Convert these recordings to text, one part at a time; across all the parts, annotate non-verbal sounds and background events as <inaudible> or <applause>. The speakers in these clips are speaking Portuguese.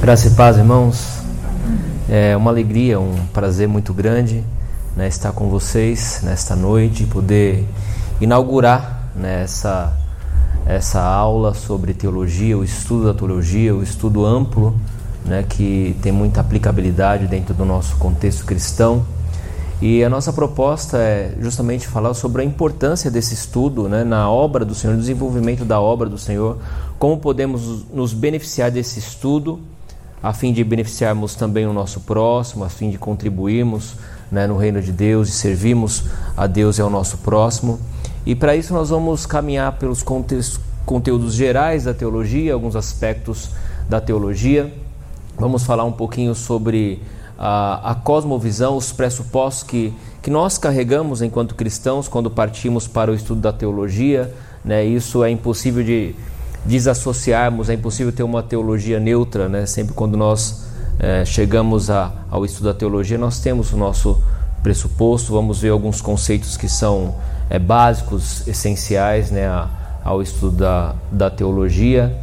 Graça e paz, irmãos. É uma alegria, um prazer muito grande né, estar com vocês nesta noite e poder inaugurar né, essa, essa aula sobre teologia, o estudo da teologia, o estudo amplo né, que tem muita aplicabilidade dentro do nosso contexto cristão. E a nossa proposta é justamente falar sobre a importância desse estudo né, na obra do Senhor, no desenvolvimento da obra do Senhor, como podemos nos beneficiar desse estudo, a fim de beneficiarmos também o nosso próximo, a fim de contribuirmos né, no reino de Deus e servirmos a Deus e ao nosso próximo. E para isso nós vamos caminhar pelos conteúdos gerais da teologia, alguns aspectos da teologia. Vamos falar um pouquinho sobre a, a cosmovisão, os pressupostos que, que nós carregamos enquanto cristãos quando partimos para o estudo da teologia. Né? Isso é impossível de desassociarmos, é impossível ter uma teologia neutra. Né? Sempre quando nós é, chegamos a, ao estudo da teologia, nós temos o nosso pressuposto, vamos ver alguns conceitos que são é, básicos, essenciais né, a, ao estudo da, da teologia.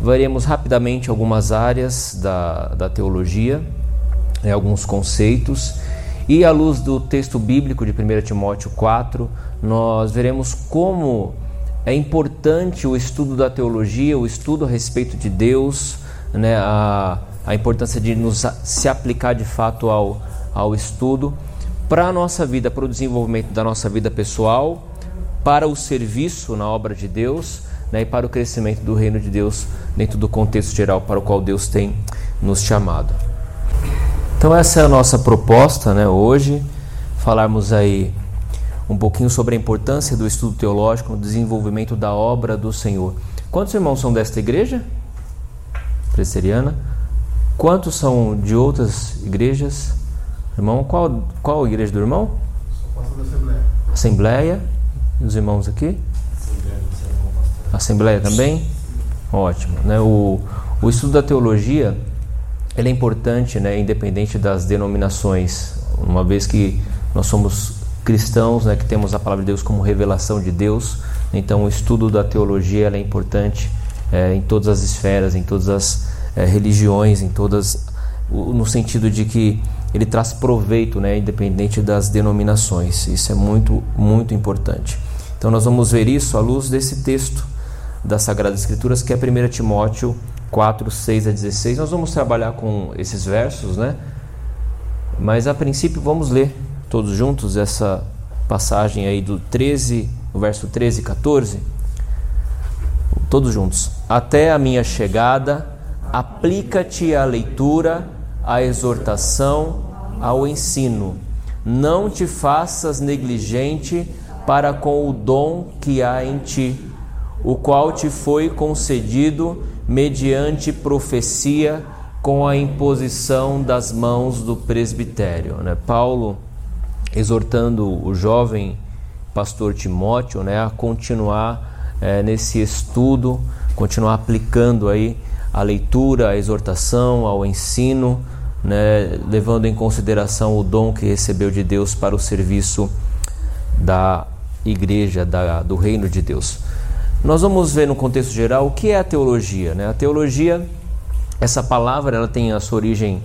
Veremos rapidamente algumas áreas da, da teologia né, alguns conceitos. E à luz do texto bíblico de 1 Timóteo 4, nós veremos como é importante o estudo da teologia, o estudo a respeito de Deus, né, a, a importância de nos se aplicar de fato ao, ao estudo para a nossa vida, para o desenvolvimento da nossa vida pessoal, para o serviço na obra de Deus né, e para o crescimento do reino de Deus dentro do contexto geral para o qual Deus tem nos chamado. Então essa é a nossa proposta, né, hoje, falarmos aí um pouquinho sobre a importância do estudo teológico no desenvolvimento da obra do Senhor. Quantos irmãos são desta igreja? Presbiteriana? Quantos são de outras igrejas? Irmão, qual, qual a igreja do irmão? Assembleia. Assembleia. E os irmãos aqui? Assembleia também? Ótimo. Né? O, o estudo da teologia ele é importante, né, independente das denominações, uma vez que nós somos cristãos, né, que temos a palavra de Deus como revelação de Deus, então o estudo da teologia é importante é, em todas as esferas, em todas as é, religiões, em todas, no sentido de que ele traz proveito, né, independente das denominações. Isso é muito, muito importante. Então nós vamos ver isso à luz desse texto das Sagradas Escrituras, que é 1 Timóteo 4, 6 a 16. Nós vamos trabalhar com esses versos, né? Mas a princípio vamos ler todos juntos essa passagem aí do 13, o verso 13 e 14. Todos juntos. Até a minha chegada, aplica-te à leitura, à exortação, ao ensino. Não te faças negligente para com o dom que há em ti, o qual te foi concedido mediante profecia com a imposição das mãos do presbitério. Né? Paulo exortando o jovem pastor Timóteo né, a continuar é, nesse estudo, continuar aplicando aí a leitura, a exortação, ao ensino, né, levando em consideração o dom que recebeu de Deus para o serviço da igreja, da, do reino de Deus. Nós vamos ver no contexto geral o que é a teologia. Né? A teologia, essa palavra, ela tem a sua origem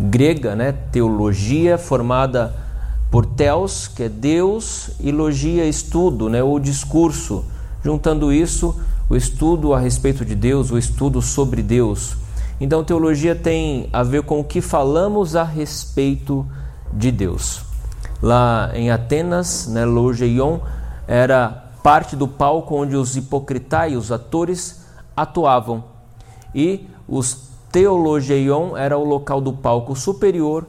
grega, né? teologia, formada por theos, que é Deus, e logia, estudo, né? ou discurso. Juntando isso, o estudo a respeito de Deus, o estudo sobre Deus. Então, teologia tem a ver com o que falamos a respeito de Deus. Lá em Atenas, né, logeion era parte do palco onde os hipocritai, os atores, atuavam. E os teologeion era o local do palco superior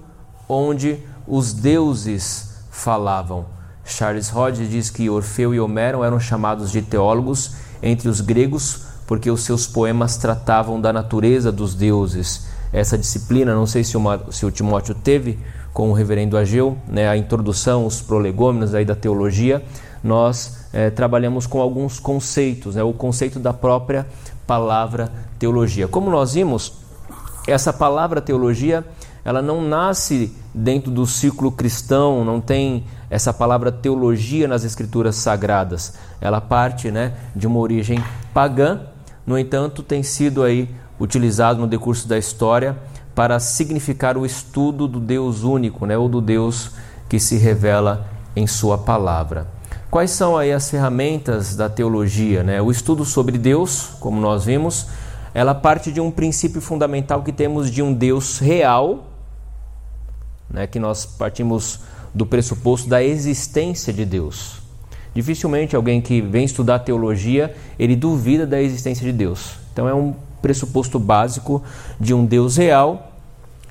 onde os deuses falavam. Charles Hodge diz que Orfeu e Homero eram chamados de teólogos entre os gregos porque os seus poemas tratavam da natureza dos deuses. Essa disciplina, não sei se, uma, se o Timóteo teve com o reverendo Ageu, né, a introdução, os prolegômenos aí da teologia, nós é, trabalhamos com alguns conceitos, né, o conceito da própria palavra teologia. Como nós vimos, essa palavra teologia ela não nasce dentro do ciclo cristão, não tem essa palavra teologia nas escrituras sagradas. Ela parte né, de uma origem pagã, no entanto, tem sido aí utilizado no decurso da história para significar o estudo do Deus único, né, ou do Deus que se revela em sua palavra. Quais são aí as ferramentas da teologia? Né? O estudo sobre Deus, como nós vimos, ela parte de um princípio fundamental que temos de um Deus real, né? que nós partimos do pressuposto da existência de Deus. Dificilmente alguém que vem estudar teologia, ele duvida da existência de Deus. Então é um pressuposto básico de um Deus real,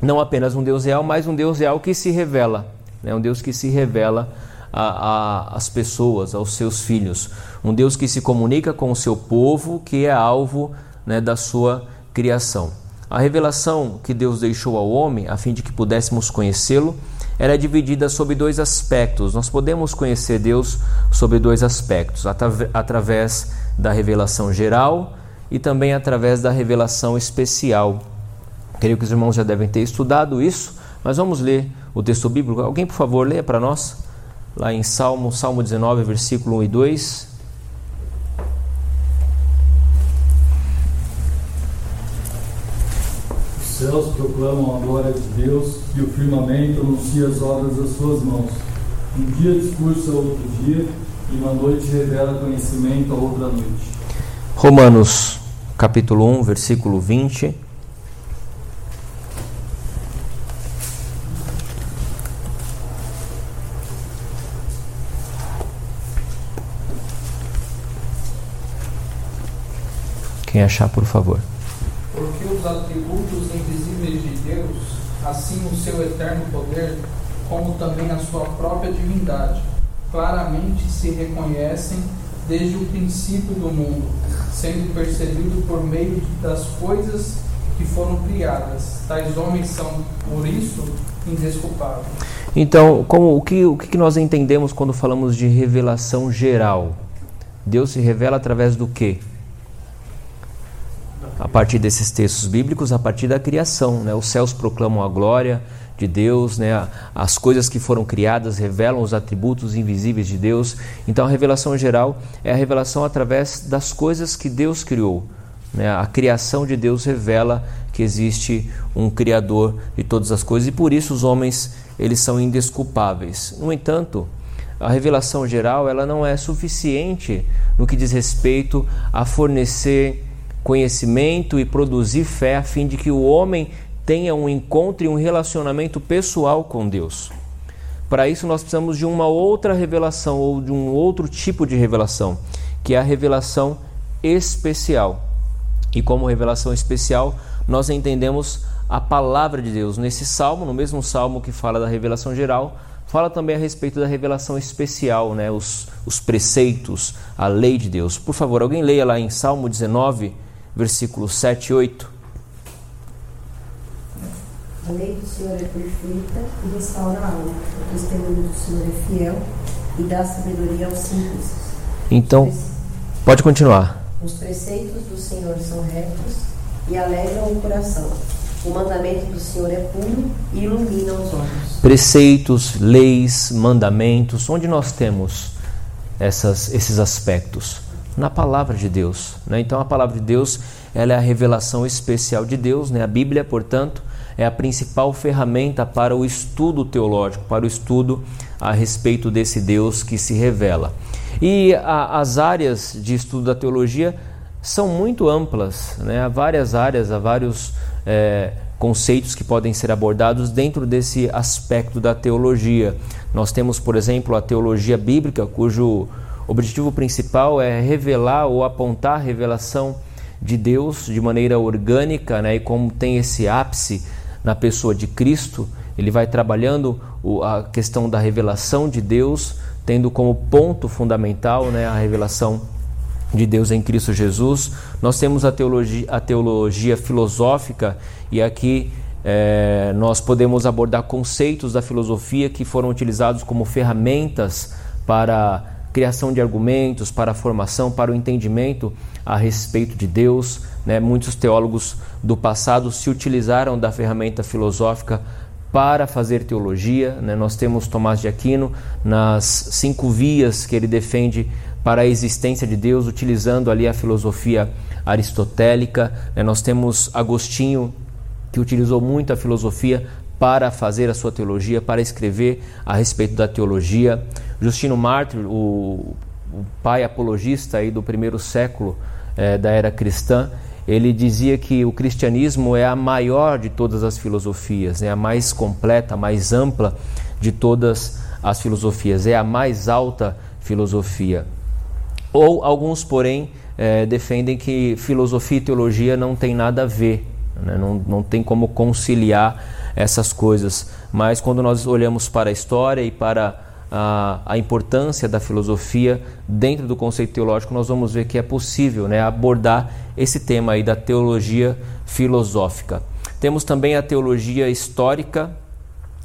não apenas um Deus real, mas um Deus real que se revela, né? um Deus que se revela às pessoas, aos seus filhos, um Deus que se comunica com o seu povo, que é alvo né, da sua criação. A revelação que Deus deixou ao homem, a fim de que pudéssemos conhecê-lo, era dividida sobre dois aspectos. Nós podemos conhecer Deus sobre dois aspectos: através da revelação geral e também através da revelação especial. Creio que os irmãos já devem ter estudado isso, mas vamos ler o texto bíblico. Alguém, por favor, leia para nós, lá em Salmo, Salmo 19, versículo 1 e 2. Céus proclamam a glória de Deus e o firmamento anuncia as obras das suas mãos. Um dia discursa outro dia e uma noite revela conhecimento a outra noite. Romanos, capítulo 1, versículo 20. Quem achar, por favor. Porque os atributos assim o seu eterno poder, como também a sua própria divindade, claramente se reconhecem desde o princípio do mundo, sendo percebido por meio das coisas que foram criadas. Tais homens são, por isso, indesculpáveis. Então, como, o, que, o que nós entendemos quando falamos de revelação geral? Deus se revela através do quê? A partir desses textos bíblicos, a partir da criação. Né? Os céus proclamam a glória de Deus, né? as coisas que foram criadas revelam os atributos invisíveis de Deus. Então a revelação geral é a revelação através das coisas que Deus criou. Né? A criação de Deus revela que existe um Criador de todas as coisas e por isso os homens eles são indesculpáveis. No entanto, a revelação geral ela não é suficiente no que diz respeito a fornecer conhecimento e produzir fé a fim de que o homem tenha um encontro e um relacionamento pessoal com Deus. Para isso, nós precisamos de uma outra revelação ou de um outro tipo de revelação, que é a revelação especial. E como revelação especial, nós entendemos a palavra de Deus. Nesse salmo, no mesmo salmo que fala da revelação geral, fala também a respeito da revelação especial, né? os, os preceitos, a lei de Deus. Por favor, alguém leia lá em Salmo 19, versículos 7 e 8. A lei do Senhor é perfeita e restaura a alma. O testemunho do Senhor é fiel e dá sabedoria aos simples. Então, pode continuar. Os preceitos do Senhor são retos e alegram o coração. O mandamento do Senhor é puro e ilumina os olhos. Preceitos, leis, mandamentos, onde nós temos essas, esses aspectos? Na palavra de Deus. Né? Então a palavra de Deus ela é a revelação especial de Deus, né? a Bíblia, portanto, é a principal ferramenta para o estudo teológico, para o estudo a respeito desse Deus que se revela. E a, as áreas de estudo da teologia são muito amplas, né? há várias áreas, há vários é, conceitos que podem ser abordados dentro desse aspecto da teologia. Nós temos, por exemplo, a teologia bíblica, cujo o objetivo principal é revelar ou apontar a revelação de Deus de maneira orgânica, né? e como tem esse ápice na pessoa de Cristo, ele vai trabalhando a questão da revelação de Deus, tendo como ponto fundamental né, a revelação de Deus em Cristo Jesus. Nós temos a teologia, a teologia filosófica, e aqui é, nós podemos abordar conceitos da filosofia que foram utilizados como ferramentas para criação de argumentos, para a formação, para o entendimento a respeito de Deus. Né? Muitos teólogos do passado se utilizaram da ferramenta filosófica para fazer teologia. Né? Nós temos Tomás de Aquino nas cinco vias que ele defende para a existência de Deus, utilizando ali a filosofia aristotélica. Né? Nós temos Agostinho, que utilizou muito a filosofia para fazer a sua teologia, para escrever a respeito da teologia. Justino Mártir, o, o pai apologista aí do primeiro século é, da era cristã, ele dizia que o cristianismo é a maior de todas as filosofias, é a mais completa, a mais ampla de todas as filosofias, é a mais alta filosofia. Ou alguns, porém, é, defendem que filosofia e teologia não tem nada a ver, né? não, não tem como conciliar essas coisas. Mas quando nós olhamos para a história e para a, a, importância da filosofia dentro do conceito teológico, nós vamos ver que é possível né, abordar esse tema aí da teologia filosófica. Temos também a teologia histórica.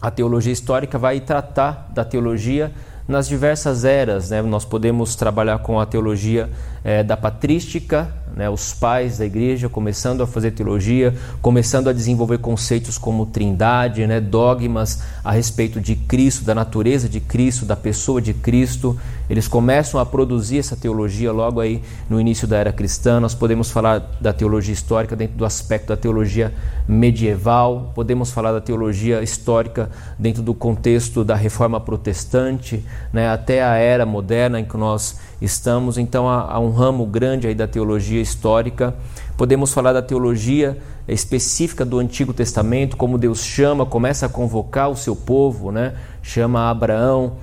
A teologia histórica vai tratar da teologia nas diversas eras. Né? Nós podemos trabalhar com a teologia é, da patrística, né, os pais da igreja começando a fazer teologia, começando a desenvolver conceitos como trindade, né, dogmas a respeito de Cristo, da natureza de Cristo, da pessoa de Cristo. Eles começam a produzir essa teologia logo aí no início da era cristã. Nós podemos falar da teologia histórica dentro do aspecto da teologia medieval, podemos falar da teologia histórica dentro do contexto da reforma protestante, né, até a era moderna em que nós estamos. Então há, há um ramo grande aí da teologia histórica. Podemos falar da teologia específica do Antigo Testamento, como Deus chama, começa a convocar o seu povo, né? chama Abraão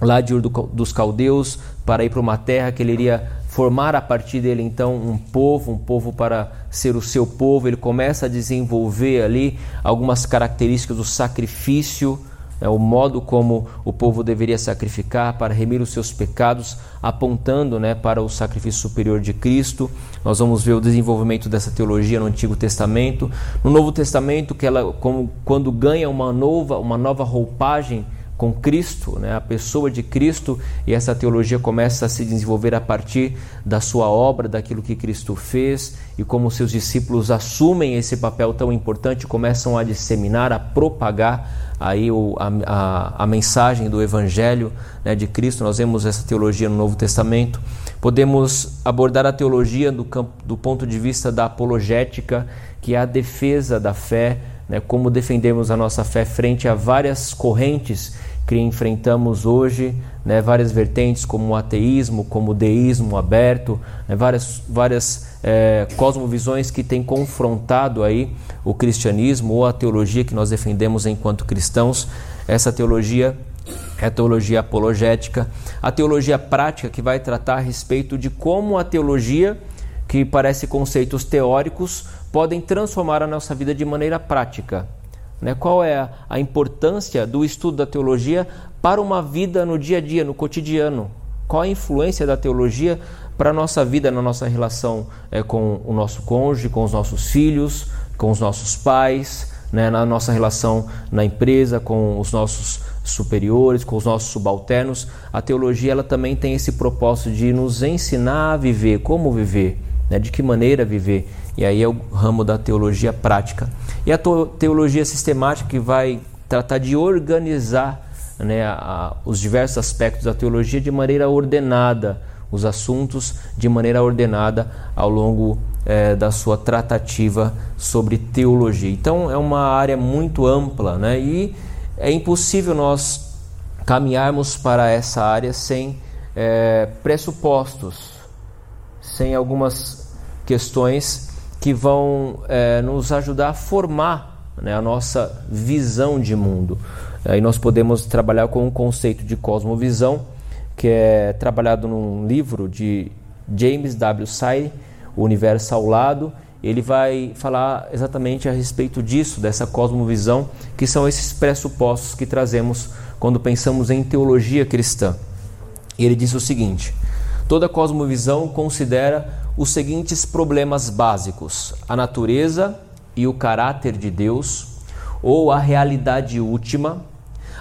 lá de Ur dos Caldeus para ir para uma terra que ele iria formar a partir dele então um povo, um povo para ser o seu povo. Ele começa a desenvolver ali algumas características do sacrifício é o modo como o povo deveria sacrificar para remir os seus pecados, apontando né, para o sacrifício superior de Cristo. Nós vamos ver o desenvolvimento dessa teologia no Antigo Testamento. No Novo Testamento, que ela, como, quando ganha uma nova, uma nova roupagem com Cristo, né, a pessoa de Cristo, e essa teologia começa a se desenvolver a partir da sua obra, daquilo que Cristo fez, e como seus discípulos assumem esse papel tão importante, começam a disseminar, a propagar aí o, a, a, a, mensagem do Evangelho né, de Cristo. Nós vemos essa teologia no Novo Testamento. Podemos abordar a teologia do, campo, do ponto de vista da apologética, que é a defesa da fé, né, como defendemos a nossa fé frente a várias correntes que enfrentamos hoje, né, várias vertentes como o ateísmo, como o deísmo aberto, né, várias, várias é, cosmovisões que têm confrontado aí o cristianismo ou a teologia que nós defendemos enquanto cristãos. Essa teologia é a teologia apologética, a teologia prática que vai tratar a respeito de como a teologia, que parece conceitos teóricos, podem transformar a nossa vida de maneira prática. Né? Qual é a importância do estudo da teologia para uma vida no dia a dia, no cotidiano? Qual a influência da teologia para a nossa vida, na nossa relação é, com o nosso cônjuge, com os nossos filhos, com os nossos pais, né? na nossa relação na empresa, com os nossos superiores, com os nossos subalternos? A teologia ela também tem esse propósito de nos ensinar a viver, como viver, né? de que maneira viver. E aí é o ramo da teologia prática. E a teologia sistemática que vai tratar de organizar né, a, os diversos aspectos da teologia de maneira ordenada, os assuntos de maneira ordenada ao longo é, da sua tratativa sobre teologia. Então é uma área muito ampla né, e é impossível nós caminharmos para essa área sem é, pressupostos, sem algumas questões que vão é, nos ajudar a formar né, a nossa visão de mundo. Aí nós podemos trabalhar com um conceito de cosmovisão, que é trabalhado num livro de James W. Sire, O Universo ao Lado. Ele vai falar exatamente a respeito disso, dessa cosmovisão, que são esses pressupostos que trazemos quando pensamos em teologia cristã. Ele diz o seguinte: toda cosmovisão considera os seguintes problemas básicos: a natureza e o caráter de Deus, ou a realidade última,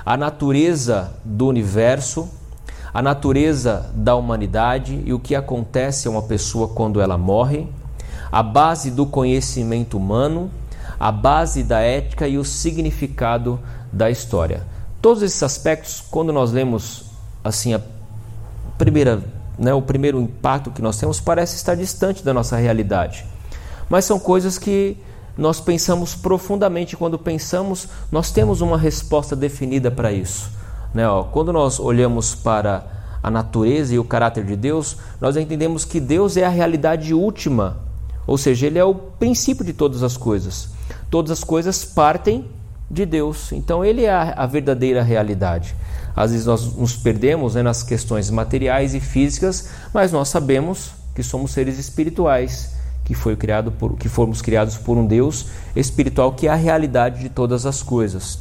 a natureza do universo, a natureza da humanidade e o que acontece a uma pessoa quando ela morre, a base do conhecimento humano, a base da ética e o significado da história. Todos esses aspectos, quando nós lemos assim a primeira, né, o primeiro impacto que nós temos parece estar distante da nossa realidade. Mas são coisas que nós pensamos profundamente. Quando pensamos, nós temos uma resposta definida para isso. Né? Ó, quando nós olhamos para a natureza e o caráter de Deus, nós entendemos que Deus é a realidade última, ou seja, Ele é o princípio de todas as coisas. Todas as coisas partem de Deus, então Ele é a, a verdadeira realidade. Às vezes nós nos perdemos né, nas questões materiais e físicas, mas nós sabemos que somos seres espirituais que foi criado por que fomos criados por um Deus espiritual que é a realidade de todas as coisas.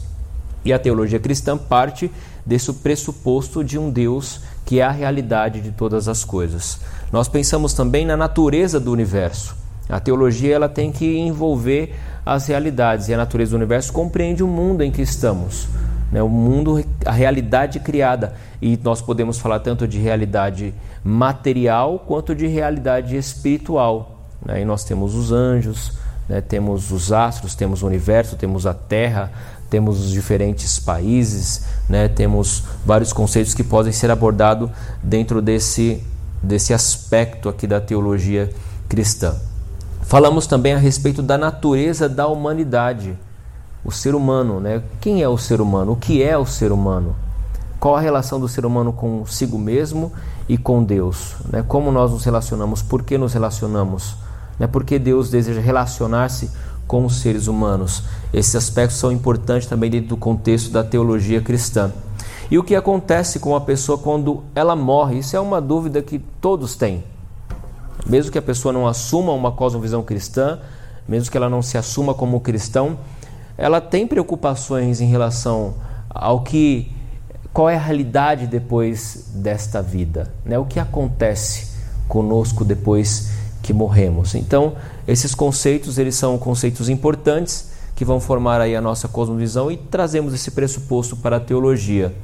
E a teologia cristã parte desse pressuposto de um Deus que é a realidade de todas as coisas. Nós pensamos também na natureza do universo. A teologia ela tem que envolver as realidades e a natureza do universo compreende o mundo em que estamos, né? o mundo, a realidade criada. E nós podemos falar tanto de realidade material quanto de realidade espiritual. Né? E nós temos os anjos, né? temos os astros, temos o universo, temos a Terra, temos os diferentes países, né? temos vários conceitos que podem ser abordados dentro desse, desse aspecto aqui da teologia cristã. Falamos também a respeito da natureza da humanidade, o ser humano, né? Quem é o ser humano? O que é o ser humano? Qual a relação do ser humano consigo mesmo e com Deus? Né? Como nós nos relacionamos? Por que nos relacionamos? Né? Por que Deus deseja relacionar-se com os seres humanos? Esses aspectos são importantes também dentro do contexto da teologia cristã. E o que acontece com a pessoa quando ela morre? Isso é uma dúvida que todos têm. Mesmo que a pessoa não assuma uma cosmovisão cristã, mesmo que ela não se assuma como cristão, ela tem preocupações em relação ao que qual é a realidade depois desta vida, né? O que acontece conosco depois que morremos. Então, esses conceitos, eles são conceitos importantes que vão formar aí a nossa cosmovisão e trazemos esse pressuposto para a teologia.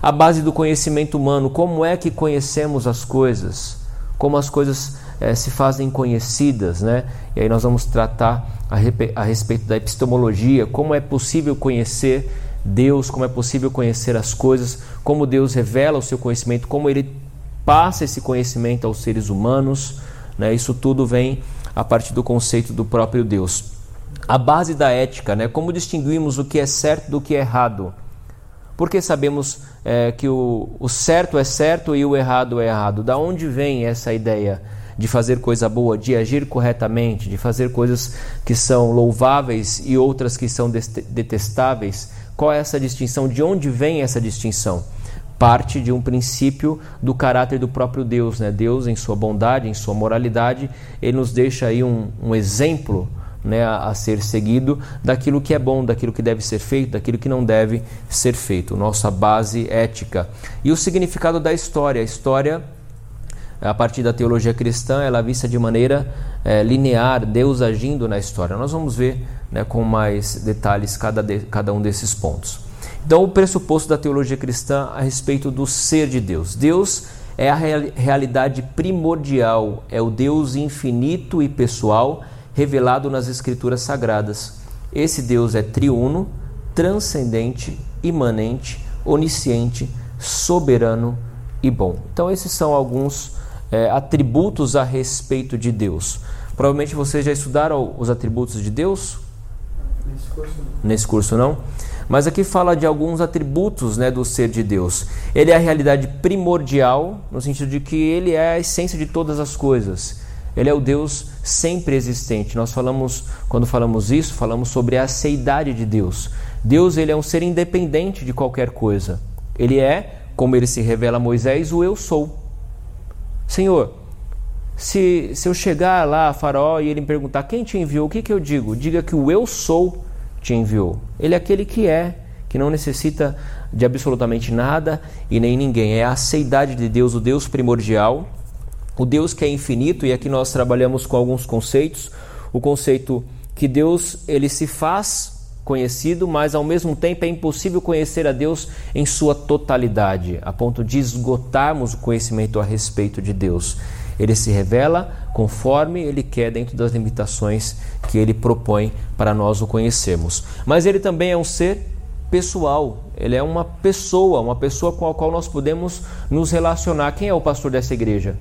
A base do conhecimento humano, como é que conhecemos as coisas? Como as coisas é, se fazem conhecidas, né? E aí nós vamos tratar a, respeito da epistemologia, como é possível conhecer Deus, como é possível conhecer as coisas, como Deus revela o seu conhecimento, como ele passa esse conhecimento aos seres humanos. Né? Isso tudo vem a partir do conceito do próprio Deus. A base da ética, né? como distinguimos o que é certo do que é errado. Porque sabemos é, que o, o certo é certo e o errado é errado. Da onde vem essa ideia de fazer coisa boa, de agir corretamente, de fazer coisas que são louváveis e outras que são detestáveis? Qual é essa distinção? De onde vem essa distinção? parte de um princípio do caráter do próprio Deus. Né? Deus, em sua bondade, em sua moralidade, ele nos deixa aí um, um exemplo né, a, a, ser seguido daquilo que é bom, daquilo que deve ser feito, daquilo que não deve ser feito. Nossa base ética. E o significado da história. A história, a partir da teologia cristã, ela é vista de maneira é, linear, Deus agindo na história. Nós vamos ver né, com mais detalhes cada, de, cada um desses pontos. Então, o pressuposto da teologia cristã a respeito do ser de Deus. Deus é a realidade primordial, é o Deus infinito e pessoal revelado nas Escrituras Sagradas. Esse Deus é triuno, transcendente, imanente, onisciente, soberano e bom. Então, esses são alguns é, atributos a respeito de Deus. Provavelmente vocês já estudaram os atributos de Deus? Nesse curso não. Nesse curso não? Mas aqui fala de alguns atributos né, do ser de Deus. Ele é a realidade primordial, no sentido de que ele é a essência de todas as coisas. Ele é o Deus sempre existente. Nós falamos, quando falamos isso, falamos sobre a seidade de Deus. Deus ele é um ser independente de qualquer coisa. Ele é, como ele se revela a Moisés, o eu sou. Senhor, se, se eu chegar lá a Faraó e ele me perguntar quem te enviou, o que, que eu digo? Diga que o eu sou te enviou. Ele é aquele que é, que não necessita de absolutamente nada e nem ninguém. É a seidade de Deus, o Deus primordial, o Deus que é infinito, e aqui nós trabalhamos com alguns conceitos. O conceito que Deus ele se faz conhecido, mas ao mesmo tempo é impossível conhecer a Deus em sua totalidade, a ponto de esgotarmos o conhecimento a respeito de Deus. Ele se revela conforme ele quer, dentro das limitações que ele propõe para nós o conhecermos. Mas ele também é um ser pessoal, ele é uma pessoa, uma pessoa com a qual nós podemos nos relacionar. Quem é o pastor dessa igreja?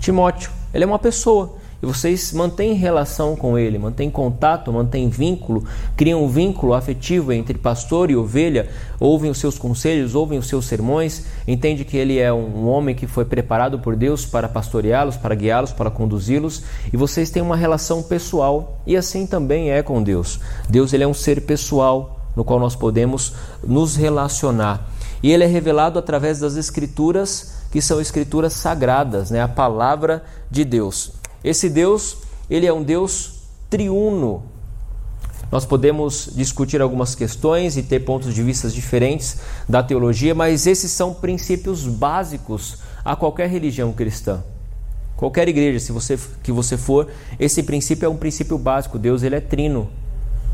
Timóteo. Ele é uma pessoa e vocês mantêm relação com ele, mantêm contato, mantêm vínculo, criam um vínculo afetivo entre pastor e ovelha, ouvem os seus conselhos, ouvem os seus sermões, entende que ele é um homem que foi preparado por Deus para pastoreá-los, para guiá-los, para conduzi-los, e vocês têm uma relação pessoal, e assim também é com Deus. Deus ele é um ser pessoal no qual nós podemos nos relacionar. E ele é revelado através das escrituras, que são escrituras sagradas, né? a palavra de Deus. Esse Deus, ele é um Deus triuno. Nós podemos discutir algumas questões e ter pontos de vista diferentes da teologia, mas esses são princípios básicos a qualquer religião cristã. Qualquer igreja, se você que você for, esse princípio é um princípio básico. Deus ele é trino.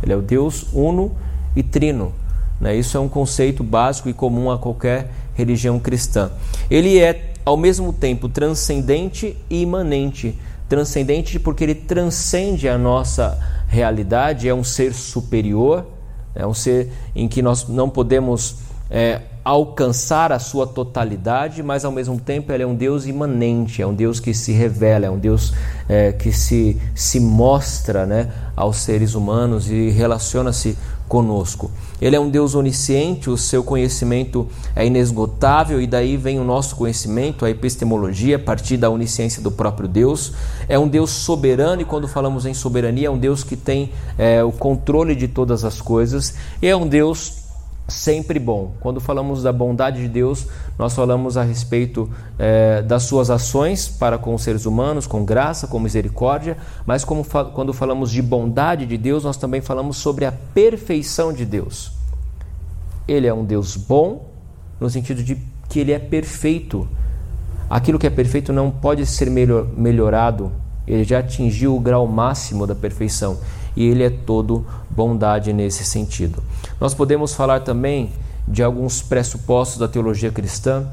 Ele é o Deus uno e trino. Né? Isso é um conceito básico e comum a qualquer religião cristã. Ele é ao mesmo tempo transcendente e imanente transcendente porque ele transcende a nossa realidade, é um ser superior, é um ser em que nós não podemos é, alcançar a sua totalidade, mas ao mesmo tempo ele é um Deus imanente, é um Deus que se revela, é um Deus é, que se, se mostra né, aos seres humanos e relaciona-se conosco. Ele é um Deus onisciente, o seu conhecimento é inesgotável e daí vem o nosso conhecimento, a epistemologia, a partir da onisciência do próprio Deus. É um Deus soberano e quando falamos em soberania, é um Deus que tem é, o controle de todas as coisas e é um Deus sempre bom. Quando falamos da bondade de Deus, nós falamos a respeito é, das suas ações para com os seres humanos, com graça, com misericórdia, mas como fa quando falamos de bondade de Deus, nós também falamos sobre a perfeição de Deus. Ele é um Deus bom, no sentido de que ele é perfeito. Aquilo que é perfeito não pode ser melhor, melhorado, ele já atingiu o grau máximo da perfeição e ele é todo bondade nesse sentido. Nós podemos falar também de alguns pressupostos da teologia cristã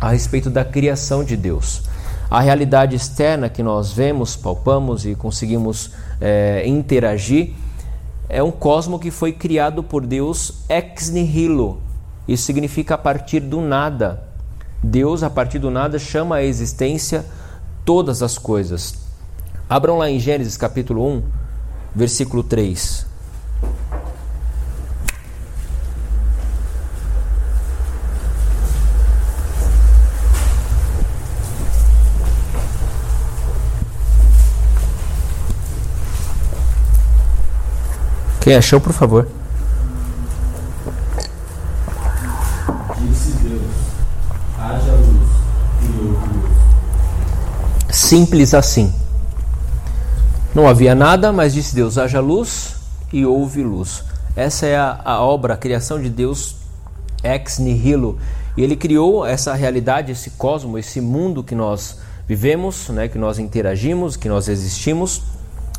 a respeito da criação de Deus. A realidade externa que nós vemos, palpamos e conseguimos é, interagir é um cosmo que foi criado por Deus ex nihilo. Isso significa a partir do nada. Deus, a partir do nada, chama à existência todas as coisas. Abram lá em Gênesis capítulo 1, versículo 3. Quem achou, por favor. Disse Deus: haja luz e houve luz. Simples assim. Não havia nada, mas disse Deus: haja luz e houve luz. Essa é a, a obra, a criação de Deus ex nihilo. E ele criou essa realidade, esse cosmo, esse mundo que nós vivemos, né, que nós interagimos, que nós existimos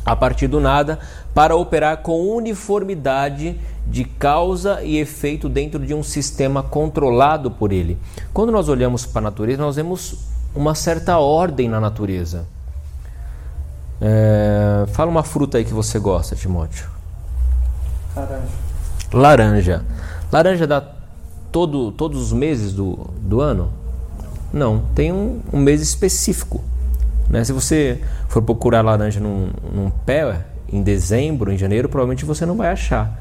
a partir do nada, para operar com uniformidade de causa e efeito dentro de um sistema controlado por ele. Quando nós olhamos para a natureza, nós vemos uma certa ordem na natureza. É, fala uma fruta aí que você gosta, Timóteo. Laranja. Laranja. Laranja dá todo, todos os meses do, do ano? Não, tem um, um mês específico. Né? Se você for procurar laranja num, num pé em dezembro, em janeiro, provavelmente você não vai achar.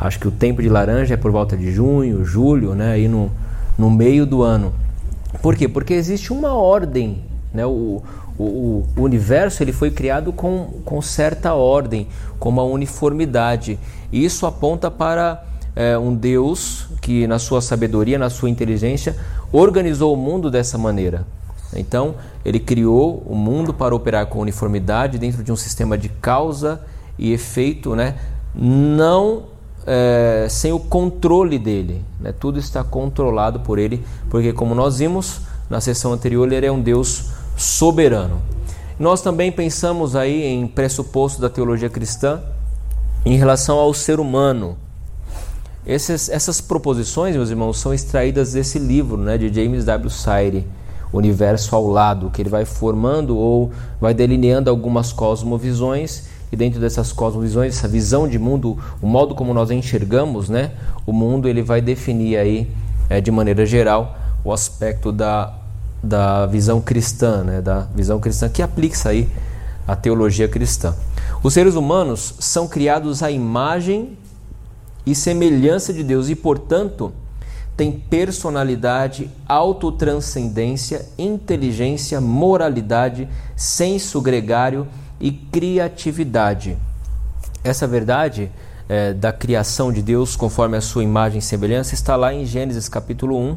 Acho que o tempo de laranja é por volta de junho, julho, né? aí no, no meio do ano. Por quê? Porque existe uma ordem. Né? O, o, o universo ele foi criado com, com certa ordem, com uma uniformidade. E isso aponta para é, um Deus que, na sua sabedoria, na sua inteligência, organizou o mundo dessa maneira. Então, ele criou o mundo para operar com uniformidade dentro de um sistema de causa e efeito, né? não é, sem o controle dele. Né? Tudo está controlado por ele, porque, como nós vimos na sessão anterior, ele é um Deus soberano. Nós também pensamos aí em pressuposto da teologia cristã em relação ao ser humano. Essas, essas proposições, meus irmãos, são extraídas desse livro né, de James W. Sire universo ao lado, que ele vai formando ou vai delineando algumas cosmovisões e dentro dessas cosmovisões, essa visão de mundo, o modo como nós enxergamos, né, o mundo, ele vai definir aí é, de maneira geral o aspecto da, da visão cristã, né, da visão cristã que aplica aí a teologia cristã. Os seres humanos são criados à imagem e semelhança de Deus e, portanto, têm personalidade, autotranscendência, inteligência, moralidade, senso gregário e criatividade. Essa verdade é, da criação de Deus conforme a sua imagem e semelhança está lá em Gênesis capítulo 1,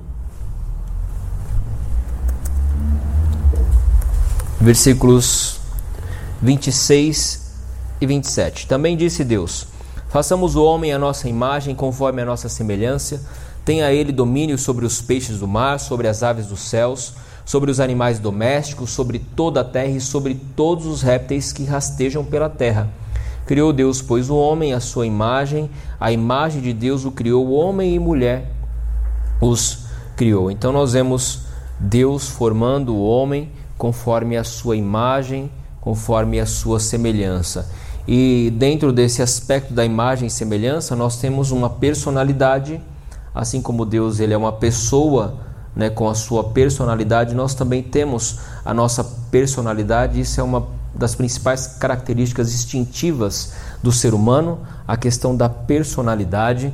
versículos 26 e 27. Também disse Deus: Façamos o homem à nossa imagem, conforme a nossa semelhança. Tenha ele domínio sobre os peixes do mar, sobre as aves dos céus, sobre os animais domésticos, sobre toda a terra e sobre todos os répteis que rastejam pela terra. Criou Deus, pois, o homem à sua imagem, a imagem de Deus o criou, homem e mulher os criou. Então nós vemos Deus formando o homem conforme a sua imagem, conforme a sua semelhança. E dentro desse aspecto da imagem e semelhança, nós temos uma personalidade, assim como Deus ele é uma pessoa, né, com a sua personalidade, nós também temos a nossa personalidade. Isso é uma das principais características distintivas do ser humano, a questão da personalidade,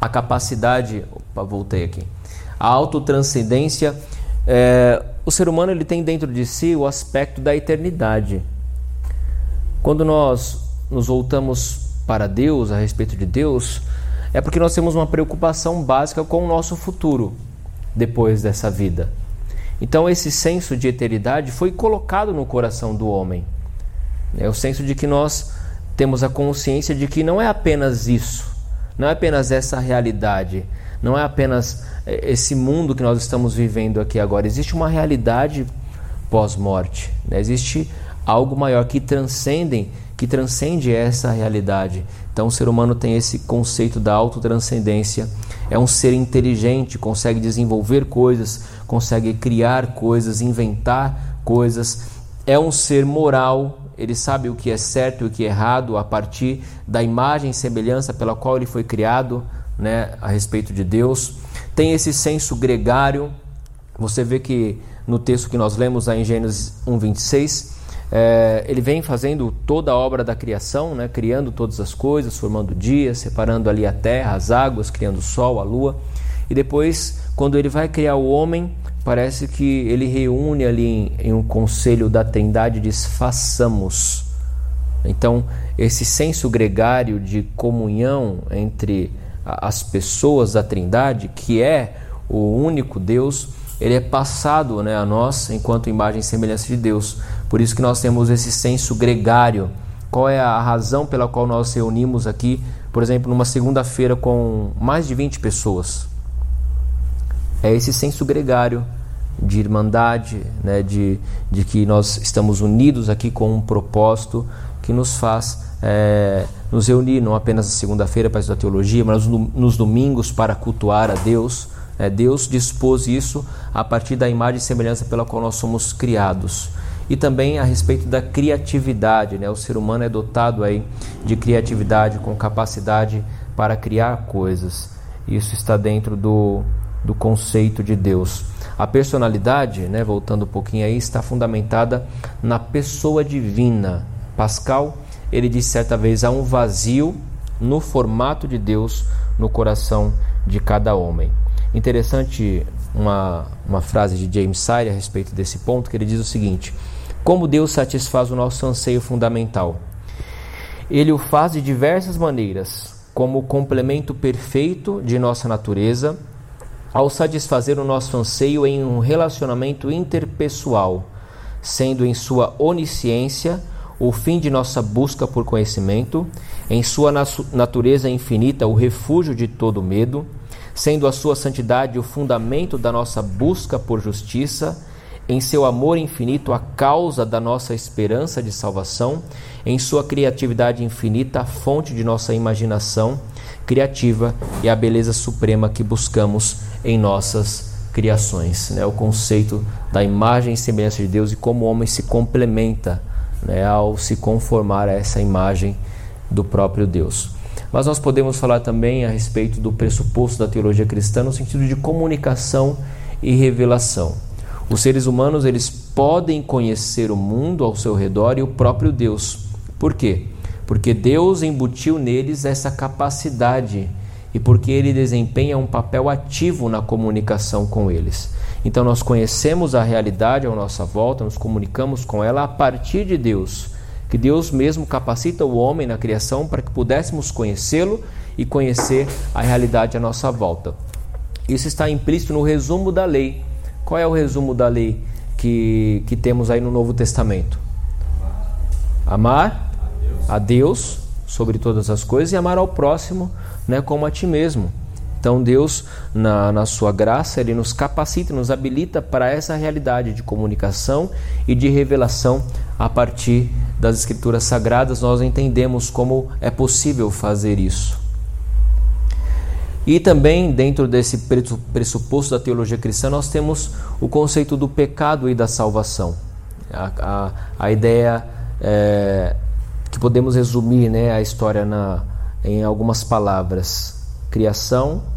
a capacidade, opa, voltei aqui, a autotranscendência. É, o ser humano ele tem dentro de si o aspecto da eternidade. Quando nós nos voltamos para Deus, a respeito de Deus, é porque nós temos uma preocupação básica com o nosso futuro depois dessa vida. Então, esse senso de eternidade foi colocado no coração do homem. É o senso de que nós temos a consciência de que não é apenas isso, não é apenas essa realidade, não é apenas é, esse mundo que nós estamos vivendo aqui agora. Existe uma realidade pós-morte, né? existe algo maior que transcendem, que transcende essa realidade. Então, o ser humano tem esse conceito da autotranscendência é um ser inteligente, consegue desenvolver coisas, consegue criar coisas, inventar coisas. É um ser moral, ele sabe o que é certo e o que é errado a partir da imagem e semelhança pela qual ele foi criado, né, a respeito de Deus. Tem esse senso gregário. Você vê que no texto que nós lemos aí em Gênesis 1:26, é, ele vem fazendo toda a obra da criação, né, criando todas as coisas, formando o dia, separando ali a terra, as águas, criando o sol, a lua. E depois, quando ele vai criar o homem, parece que ele reúne ali em, em um conselho da Trindade e diz: façamos. Então, esse senso gregário de comunhão entre as pessoas da Trindade, que é o único Deus, ele é passado né, a nós enquanto imagem e semelhança de Deus. Por isso que nós temos esse senso gregário. Qual é a razão pela qual nós reunimos aqui, por exemplo, numa segunda-feira com mais de 20 pessoas? É esse senso gregário de irmandade, né, de, de que nós estamos unidos aqui com um propósito que nos faz é, nos reunir não apenas na segunda-feira para estudar teologia, mas nos domingos para cultuar a Deus. É, Deus dispôs isso a partir da imagem e semelhança pela qual nós somos criados e também a respeito da criatividade. Né? O ser humano é dotado aí de criatividade, com capacidade para criar coisas. Isso está dentro do, do conceito de Deus. A personalidade, né, voltando um pouquinho aí, está fundamentada na pessoa divina. Pascal, ele disse certa vez, há um vazio no formato de Deus no coração de cada homem. Interessante uma, uma frase de James Sire a respeito desse ponto, que ele diz o seguinte: como Deus satisfaz o nosso anseio fundamental? Ele o faz de diversas maneiras, como o complemento perfeito de nossa natureza, ao satisfazer o nosso anseio em um relacionamento interpessoal, sendo em sua onisciência o fim de nossa busca por conhecimento, em sua natureza infinita o refúgio de todo medo, sendo a sua santidade o fundamento da nossa busca por justiça em seu amor infinito a causa da nossa esperança de salvação, em sua criatividade infinita a fonte de nossa imaginação criativa e a beleza suprema que buscamos em nossas criações, né? o conceito da imagem e semelhança de Deus e como o homem se complementa né? ao se conformar a essa imagem do próprio Deus. Mas nós podemos falar também a respeito do pressuposto da teologia cristã no sentido de comunicação e revelação. Os seres humanos eles podem conhecer o mundo ao seu redor e o próprio Deus. Por quê? Porque Deus embutiu neles essa capacidade e porque ele desempenha um papel ativo na comunicação com eles. Então nós conhecemos a realidade à nossa volta, nos comunicamos com ela a partir de Deus, que Deus mesmo capacita o homem na criação para que pudéssemos conhecê-lo e conhecer a realidade à nossa volta. Isso está implícito no resumo da lei. Qual é o resumo da lei que, que temos aí no Novo Testamento? Amar a Deus sobre todas as coisas e amar ao próximo né, como a ti mesmo. Então Deus, na, na sua graça, Ele nos capacita, nos habilita para essa realidade de comunicação e de revelação a partir das Escrituras Sagradas. Nós entendemos como é possível fazer isso. E também, dentro desse pressuposto da teologia cristã, nós temos o conceito do pecado e da salvação. A, a, a ideia é, que podemos resumir né, a história na, em algumas palavras: criação,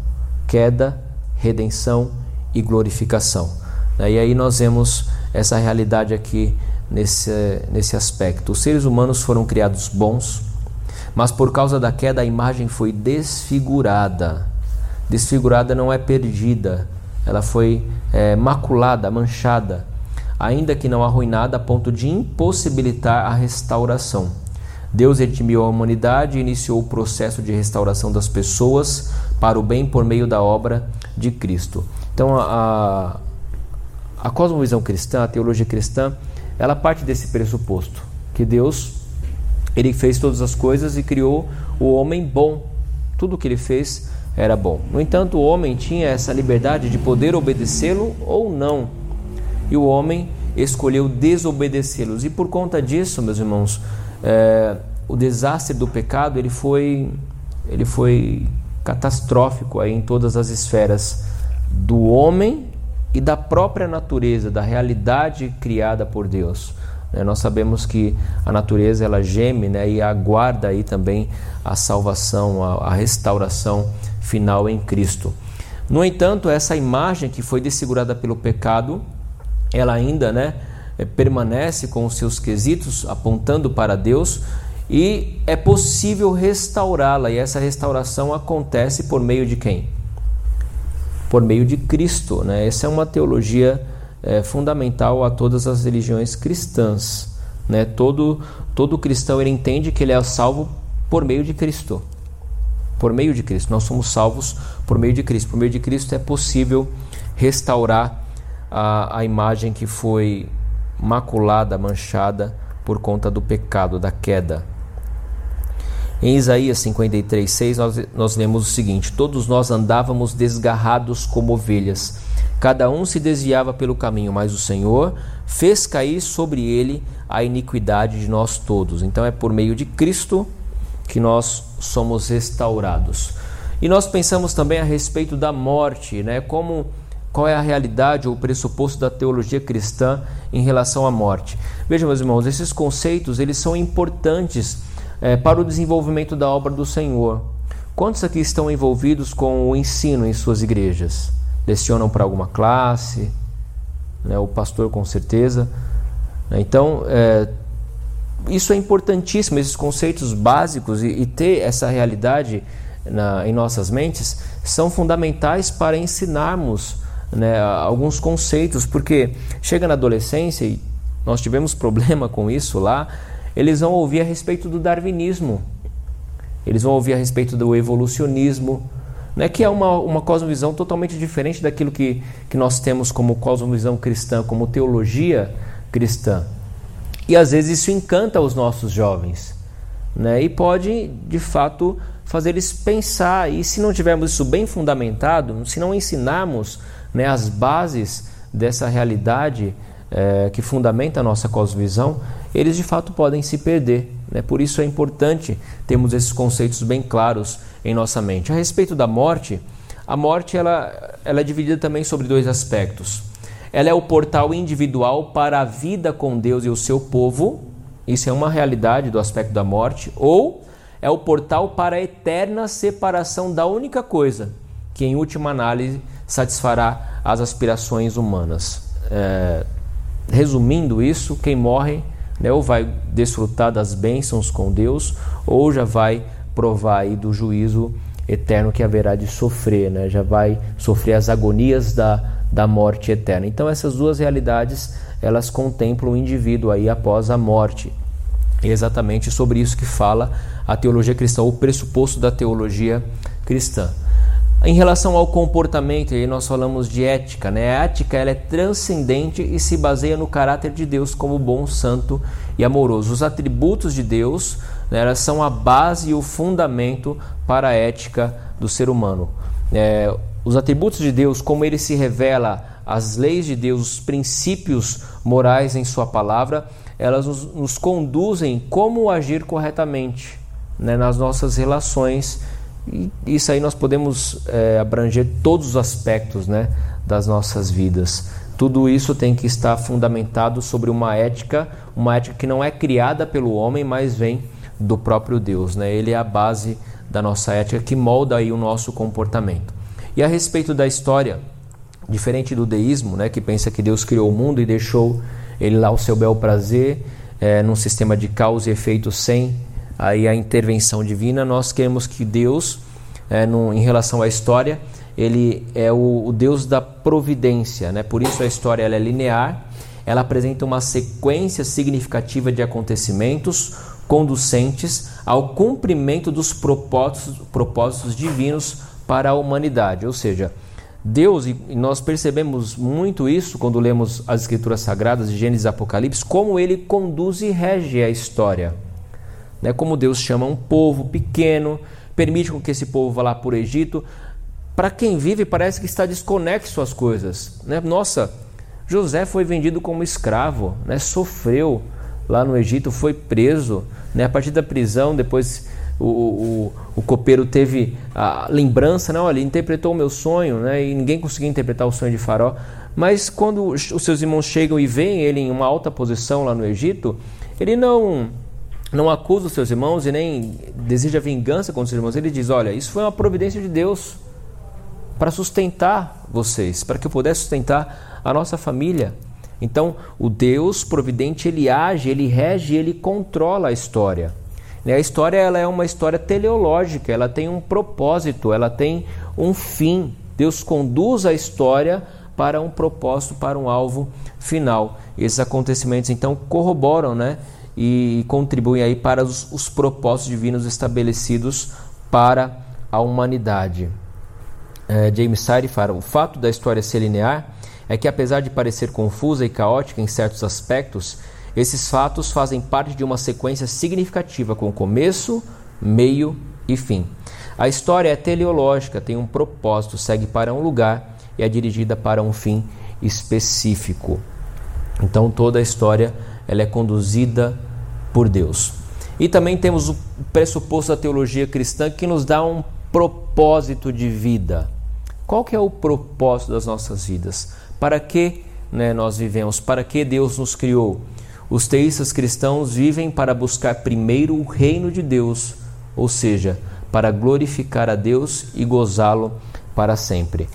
queda, redenção e glorificação. E aí nós vemos essa realidade aqui nesse, nesse aspecto. Os seres humanos foram criados bons, mas por causa da queda a imagem foi desfigurada. Desfigurada não é perdida, ela foi é, maculada, manchada, ainda que não arruinada a ponto de impossibilitar a restauração. Deus redimiu a humanidade e iniciou o processo de restauração das pessoas para o bem por meio da obra de Cristo. Então, a, a cosmovisão cristã, a teologia cristã, ela parte desse pressuposto que Deus ele fez todas as coisas e criou o homem bom. Tudo o que ele fez era bom. No entanto, o homem tinha essa liberdade de poder obedecê-lo ou não. E o homem escolheu desobedecê-los. E por conta disso, meus irmãos, é, o desastre do pecado ele foi, ele foi catastrófico aí em todas as esferas do homem e da própria natureza, da realidade criada por Deus. Né? Nós sabemos que a natureza ela geme né, e aguarda aí também a salvação, a, a restauração final em Cristo. No entanto, essa imagem que foi desfigurada pelo pecado, ela ainda né, permanece com os seus quesitos apontando para Deus e é possível restaurá-la, e essa restauração acontece por meio de quem? Por meio de Cristo. Né? Essa é uma teologia é, fundamental a todas as religiões cristãs. Né? Todo, todo cristão ele entende que ele é salvo por meio de Cristo. Por meio de Cristo. Nós somos salvos por meio de Cristo. Por meio de Cristo é possível restaurar a, a imagem que foi maculada, manchada por conta do pecado, da queda. Em Isaías 53, 6, nós, nós lemos o seguinte: Todos nós andávamos desgarrados como ovelhas, cada um se desviava pelo caminho, mas o Senhor fez cair sobre ele a iniquidade de nós todos. Então é por meio de Cristo que nós somos restaurados. E nós pensamos também a respeito da morte, né? Como qual é a realidade ou o pressuposto da teologia cristã em relação à morte. Vejam, meus irmãos, esses conceitos eles são importantes é, para o desenvolvimento da obra do Senhor. Quantos aqui estão envolvidos com o ensino em suas igrejas? Lecionam para alguma classe? Né, o pastor, com certeza. Então, é, isso é importantíssimo, esses conceitos básicos e, e ter essa realidade na, em nossas mentes são fundamentais para ensinarmos né, alguns conceitos, porque chega na adolescência e nós tivemos <laughs> problema com isso lá, eles vão ouvir a respeito do darwinismo, eles vão ouvir a respeito do evolucionismo, né, que é uma, uma cosmovisão totalmente diferente daquilo que, que nós temos como cosmovisão cristã, como teologia cristã. E às vezes isso encanta os nossos jovens né, e pode, de fato, fazer eles pensar. E se não tivermos isso bem fundamentado, se não ensinarmos né, as bases dessa realidade é, que fundamenta a nossa cosmovisão, eles de fato podem se perder. Né? Por isso é importante termos esses conceitos bem claros em nossa mente. A respeito da morte, a morte ela, ela é dividida também sobre dois aspectos. Ela é o portal individual para a vida com Deus e o seu povo, isso é uma realidade do aspecto da morte, ou é o portal para a eterna separação da única coisa que, em última análise, satisfará as aspirações humanas. É, resumindo isso, quem morre né, ou vai desfrutar das bênçãos com Deus, ou já vai provar aí do juízo eterno que haverá de sofrer, né? já vai sofrer as agonias da, da morte eterna. Então essas duas realidades elas contemplam o indivíduo aí após a morte. É exatamente sobre isso que fala a teologia cristã, o pressuposto da teologia cristã. Em relação ao comportamento, aí nós falamos de ética, né? A ética ela é transcendente e se baseia no caráter de Deus como bom, santo e amoroso. Os atributos de Deus né, são a base e o fundamento para a ética do ser humano. É, os atributos de Deus, como ele se revela, as leis de Deus, os princípios morais em Sua palavra, elas nos, nos conduzem como agir corretamente né, nas nossas relações e isso aí nós podemos é, abranger todos os aspectos né, das nossas vidas. Tudo isso tem que estar fundamentado sobre uma ética, uma ética que não é criada pelo homem, mas vem do próprio Deus. Né? Ele é a base da nossa ética que molda aí o nosso comportamento. E a respeito da história, diferente do deísmo, né, que pensa que Deus criou o mundo e deixou ele lá o seu bel prazer, é, num sistema de causa e efeito sem aí a intervenção divina, nós queremos que Deus, é, no, em relação à história, ele é o, o, Deus da providência, né? por isso a história ela é linear, ela apresenta uma sequência significativa de acontecimentos conducentes ao cumprimento dos propósitos, propósitos divinos para a humanidade, ou seja, Deus, e nós percebemos muito isso quando lemos as Escrituras Sagradas de Gênesis e Apocalipse, como ele conduz e rege a história né, como Deus chama um povo pequeno, permite com que esse povo vá lá por Egito. Para quem vive, parece que está desconexo às coisas. Né? Nossa, José foi vendido como escravo, né? sofreu lá no Egito, foi preso. Né? A partir da prisão, depois o, o, o copeiro teve a lembrança, né? Olha, ele interpretou o meu sonho, né? E ninguém conseguia interpretar o sonho de Faraó. Mas quando os seus irmãos chegam e veem ele em uma alta posição lá no Egito, ele não não acusa os seus irmãos e nem deseja vingança contra os seus irmãos. Ele diz: Olha, isso foi uma providência de Deus para sustentar vocês, para que eu pudesse sustentar a nossa família. Então, o Deus providente, ele age, ele rege, ele controla a história. A história ela é uma história teleológica, ela tem um propósito, ela tem um fim. Deus conduz a história para um propósito, para um alvo final. Esses acontecimentos então corroboram, né? E contribuem aí para os, os propósitos divinos estabelecidos para a humanidade. É, James Sire fala: o fato da história ser linear é que, apesar de parecer confusa e caótica em certos aspectos, esses fatos fazem parte de uma sequência significativa com começo, meio e fim. A história é teleológica, tem um propósito, segue para um lugar e é dirigida para um fim específico. Então toda a história ela é conduzida por Deus. E também temos o pressuposto da teologia cristã que nos dá um propósito de vida. Qual que é o propósito das nossas vidas? Para que né, nós vivemos? Para que Deus nos criou? Os teístas cristãos vivem para buscar primeiro o reino de Deus, ou seja, para glorificar a Deus e gozá-lo para sempre.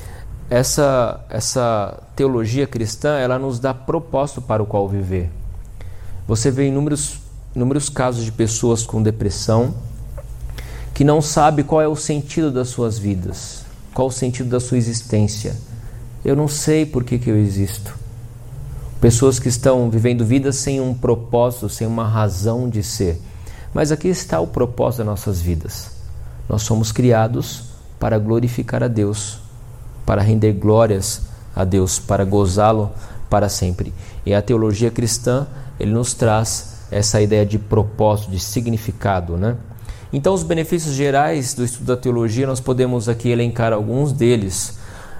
Essa, essa teologia cristã ela nos dá propósito para o qual viver. Você vê inúmeros inúmeros casos de pessoas com depressão que não sabe qual é o sentido das suas vidas, qual o sentido da sua existência. Eu não sei por que, que eu existo. Pessoas que estão vivendo vidas sem um propósito, sem uma razão de ser. Mas aqui está o propósito das nossas vidas. Nós somos criados para glorificar a Deus, para render glórias a Deus, para gozá-lo para sempre. E a teologia cristã, ele nos traz essa ideia de propósito, de significado, né? Então, os benefícios gerais do estudo da teologia, nós podemos aqui elencar alguns deles.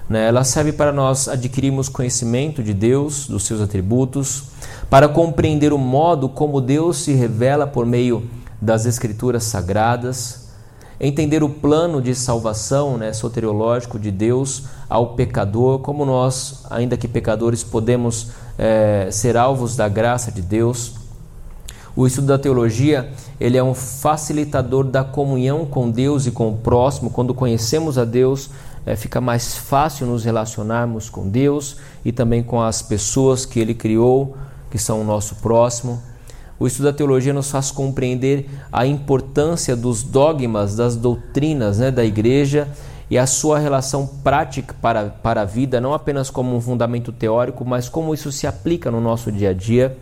Né? Ela serve para nós adquirirmos conhecimento de Deus, dos seus atributos, para compreender o modo como Deus se revela por meio das Escrituras sagradas. entender o plano de salvação né, soteriológico de Deus ao pecador, como nós, ainda que pecadores, podemos é, ser alvos da graça de Deus. O estudo da teologia ele é um facilitador da comunhão com Deus e com o próximo. Quando conhecemos a Deus, é, fica mais fácil nos relacionarmos com Deus e também com as pessoas que Ele criou, que são o nosso próximo. O estudo da teologia nos faz compreender a importância dos dogmas, das doutrinas né, da igreja e a sua relação prática para, para a vida, não apenas como um fundamento teórico, mas como isso se aplica no nosso dia a dia.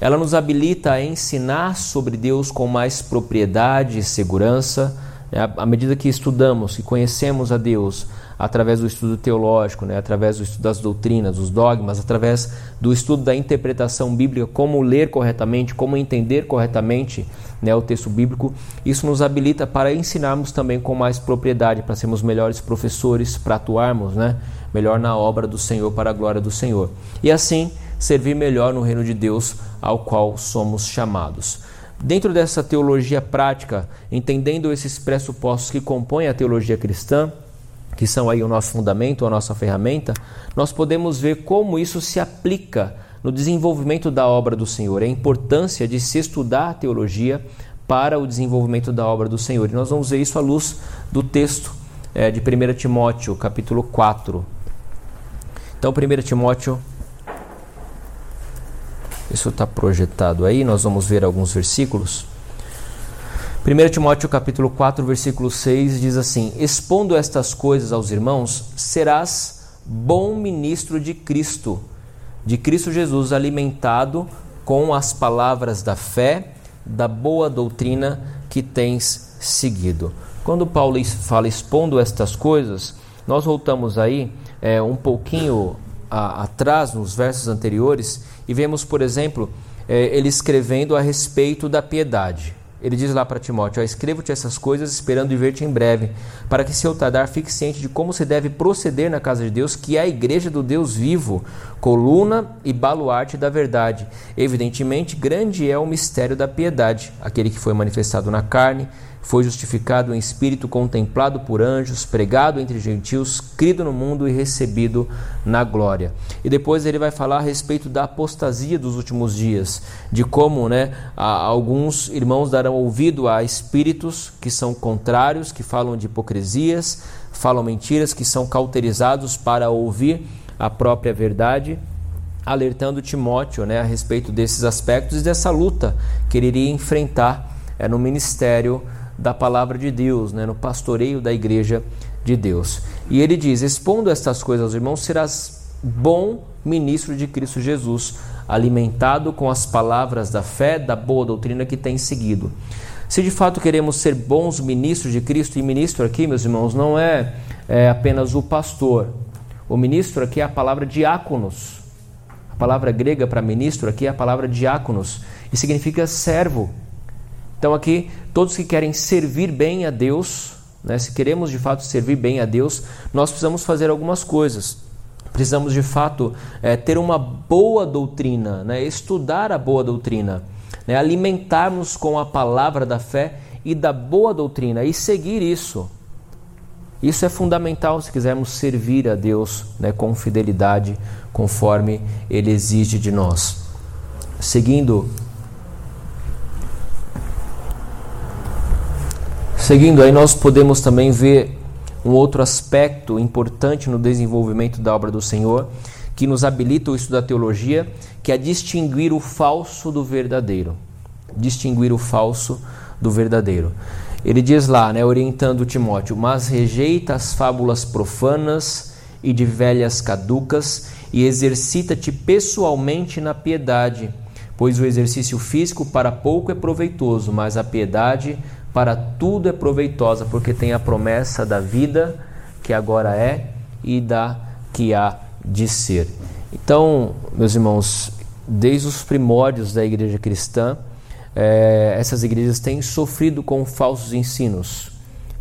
Ela nos habilita a ensinar sobre Deus com mais propriedade e segurança. Né? À medida que estudamos e conhecemos a Deus, através do estudo teológico, né, através do estudo das doutrinas, dos dogmas, através do estudo da interpretação bíblica, como ler corretamente, como entender corretamente né, o texto bíblico, isso nos habilita para ensinarmos também com mais propriedade, para sermos melhores professores, para atuarmos né, melhor na obra do Senhor, para a glória do Senhor. E assim servir melhor no reino de Deus ao qual somos chamados. Dentro dessa teologia prática, entendendo esses pressupostos que compõem a teologia cristã, que são aí o nosso fundamento, a nossa ferramenta, nós podemos ver como isso se aplica no desenvolvimento da obra do Senhor, a importância de se estudar a teologia para o desenvolvimento da obra do Senhor. E nós vamos ver isso à luz do texto é, de 1 Timóteo, capítulo 4. Então, 1 Timóteo, isso está projetado aí, nós vamos ver alguns versículos. 1 Timóteo capítulo 4, versículo 6 diz assim: Expondo estas coisas aos irmãos, serás bom ministro de Cristo, de Cristo Jesus, alimentado com as palavras da fé, da boa doutrina que tens seguido. Quando Paulo fala expondo estas coisas, nós voltamos aí é, um pouquinho a, atrás, nos versos anteriores, e vemos, por exemplo, é, ele escrevendo a respeito da piedade. Ele diz lá para Timóteo: Escrevo-te essas coisas esperando ver-te em breve, para que se eu tardar fique ciente de como se deve proceder na casa de Deus, que é a igreja do Deus vivo, coluna e baluarte da verdade. Evidentemente, grande é o mistério da piedade, aquele que foi manifestado na carne foi justificado em espírito, contemplado por anjos, pregado entre gentios, crido no mundo e recebido na glória. E depois ele vai falar a respeito da apostasia dos últimos dias, de como né, alguns irmãos darão ouvido a espíritos que são contrários, que falam de hipocrisias, falam mentiras, que são cauterizados para ouvir a própria verdade alertando Timóteo né, a respeito desses aspectos e dessa luta que ele iria enfrentar é, no ministério da palavra de Deus, né, no pastoreio da igreja de Deus. E ele diz: Expondo estas coisas aos irmãos, serás bom ministro de Cristo Jesus, alimentado com as palavras da fé, da boa doutrina que tem seguido. Se de fato queremos ser bons ministros de Cristo, e ministro aqui, meus irmãos, não é, é apenas o pastor. O ministro aqui é a palavra diáconos. A palavra grega para ministro aqui é a palavra diáconos e significa servo. Então, aqui, todos que querem servir bem a Deus, né, se queremos de fato servir bem a Deus, nós precisamos fazer algumas coisas. Precisamos de fato é, ter uma boa doutrina, né, estudar a boa doutrina, né, alimentarmos com a palavra da fé e da boa doutrina e seguir isso. Isso é fundamental se quisermos servir a Deus né, com fidelidade, conforme Ele exige de nós. Seguindo Seguindo aí, nós podemos também ver um outro aspecto importante no desenvolvimento da obra do Senhor, que nos habilita o estudo da teologia, que é distinguir o falso do verdadeiro. Distinguir o falso do verdadeiro. Ele diz lá, né, orientando Timóteo: Mas rejeita as fábulas profanas e de velhas caducas e exercita-te pessoalmente na piedade, pois o exercício físico para pouco é proveitoso, mas a piedade para tudo é proveitosa, porque tem a promessa da vida que agora é e da que há de ser. Então, meus irmãos, desde os primórdios da igreja cristã, é, essas igrejas têm sofrido com falsos ensinos,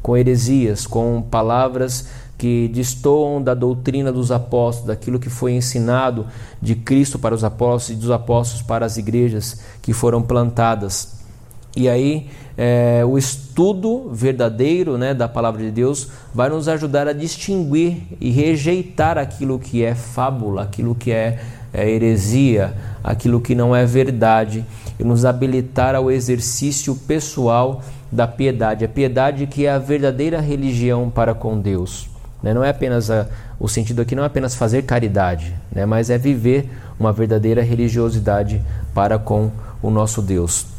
com heresias, com palavras que destoam da doutrina dos apóstolos, daquilo que foi ensinado de Cristo para os apóstolos e dos apóstolos para as igrejas que foram plantadas. E aí, é, o estudo verdadeiro né, da palavra de Deus vai nos ajudar a distinguir e rejeitar aquilo que é fábula, aquilo que é, é heresia, aquilo que não é verdade, e nos habilitar ao exercício pessoal da piedade. A piedade que é a verdadeira religião para com Deus. Né? Não é apenas a, o sentido aqui não é apenas fazer caridade, né? mas é viver uma verdadeira religiosidade para com o nosso Deus.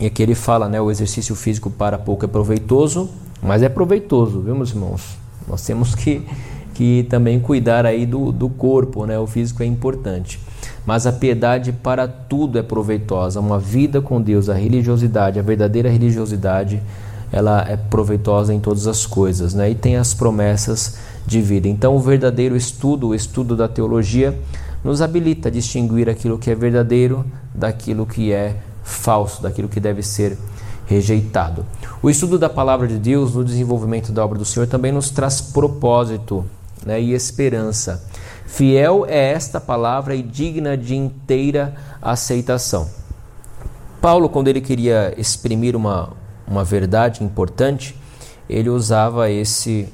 E aqui ele fala, né, o exercício físico para pouco é proveitoso, mas é proveitoso, viu, meus irmãos? Nós temos que, que também cuidar aí do, do corpo, né? O físico é importante. Mas a piedade para tudo é proveitosa. Uma vida com Deus, a religiosidade, a verdadeira religiosidade, ela é proveitosa em todas as coisas, né? E tem as promessas de vida. Então, o verdadeiro estudo, o estudo da teologia, nos habilita a distinguir aquilo que é verdadeiro daquilo que é falso, daquilo que deve ser rejeitado. O estudo da palavra de Deus no desenvolvimento da obra do Senhor também nos traz propósito né, e esperança. Fiel é esta palavra e digna de inteira aceitação. Paulo, quando ele queria exprimir uma, uma verdade importante, ele usava esse,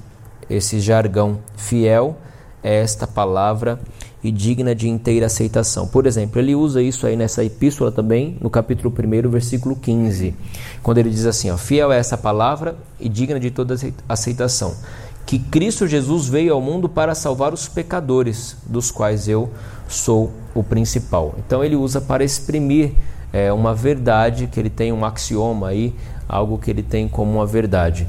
esse jargão. Fiel é esta palavra e digna de inteira aceitação. Por exemplo, ele usa isso aí nessa epístola também, no capítulo 1, versículo 15, quando ele diz assim: ó, Fiel é essa palavra e digna de toda aceitação, que Cristo Jesus veio ao mundo para salvar os pecadores, dos quais eu sou o principal. Então ele usa para exprimir é, uma verdade que ele tem um axioma aí, algo que ele tem como uma verdade.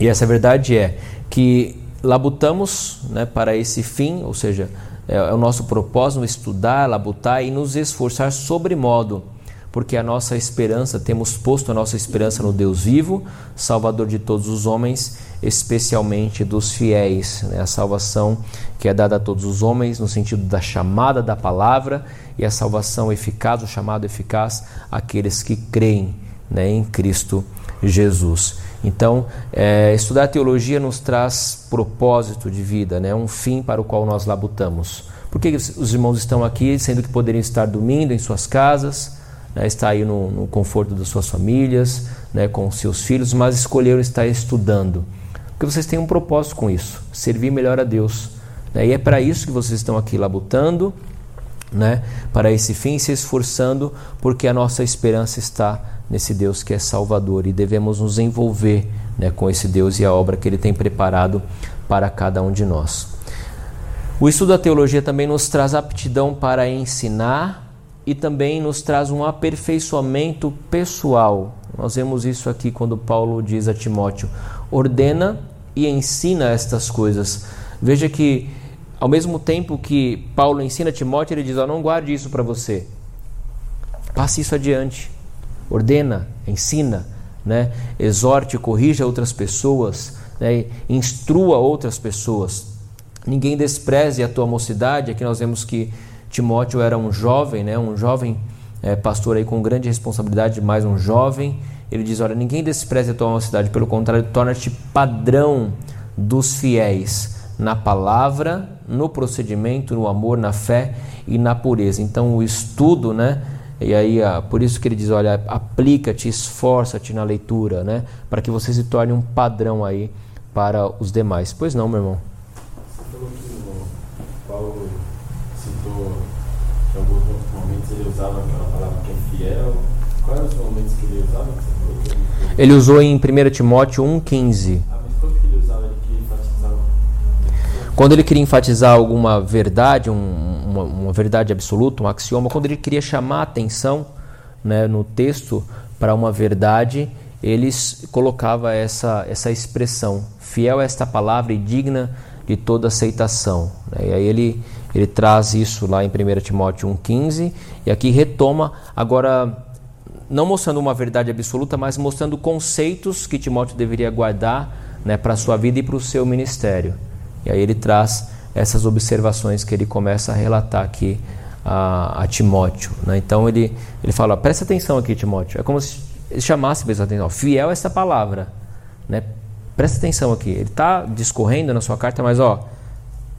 E essa verdade é que labutamos né, para esse fim, ou seja, é, é o nosso propósito estudar, labutar e nos esforçar sobremodo, porque a nossa esperança, temos posto a nossa esperança no Deus vivo, Salvador de todos os homens, especialmente dos fiéis. Né? A salvação que é dada a todos os homens, no sentido da chamada da palavra, e a salvação eficaz, o chamado eficaz, àqueles que creem né, em Cristo Jesus. Então, é, estudar teologia nos traz propósito de vida, né? um fim para o qual nós labutamos. Por que os irmãos estão aqui, sendo que poderiam estar dormindo em suas casas, né? estar aí no, no, conforto das suas famílias, né? com seus filhos, mas escolheram estar estudando? Porque vocês têm um propósito com isso, servir melhor a Deus. Né? E é para isso que vocês estão aqui labutando, né? para esse fim, se esforçando, porque a nossa esperança está nesse Deus que é Salvador e devemos nos envolver né, com esse Deus e a obra que Ele tem preparado para cada um de nós. O estudo da teologia também nos traz aptidão para ensinar e também nos traz um aperfeiçoamento pessoal. Nós vemos isso aqui quando Paulo diz a Timóteo: ordena e ensina estas coisas. Veja que, ao mesmo tempo que Paulo ensina Timóteo, ele diz: oh, não guarde isso para você, passe isso adiante ordena, ensina, né? exorte, corrija outras pessoas, né? instrua outras pessoas. Ninguém despreze a tua mocidade. Aqui nós vemos que Timóteo era um jovem, né? um jovem é, pastor aí com grande responsabilidade, mais um jovem. Ele diz: Olha, ninguém despreze a tua mocidade, pelo contrário, torna-te padrão dos fiéis na palavra, no procedimento, no amor, na fé e na pureza. Então, o estudo, né? E aí, ah, por isso que ele diz, olha, aplica-te, esforça-te na leitura, né? Para que você se torne um padrão aí para os demais. Pois não, meu irmão? Você falou que o Paulo citou que em alguns momentos ele usava aquela palavra que é fiel. Quais eram os momentos que ele usava? Que ele... ele usou em 1 Timóteo 1,15. Ah, mas quando que ele usava? Ele queria enfatizar? Quando ele queria enfatizar alguma verdade, um uma, uma verdade absoluta, um axioma, quando ele queria chamar a atenção né, no texto para uma verdade, ele colocava essa, essa expressão, fiel a esta palavra e digna de toda aceitação. Né? E aí ele, ele traz isso lá em 1 Timóteo 1,15 e aqui retoma, agora não mostrando uma verdade absoluta, mas mostrando conceitos que Timóteo deveria guardar né, para a sua vida e para o seu ministério. E aí ele traz essas observações que ele começa a relatar aqui a, a Timóteo. Né? Então ele, ele fala: presta atenção aqui, Timóteo. É como se ele chamasse mesmo atenção. Fiel a essa palavra. Né? Presta atenção aqui. Ele está discorrendo na sua carta, mas ó,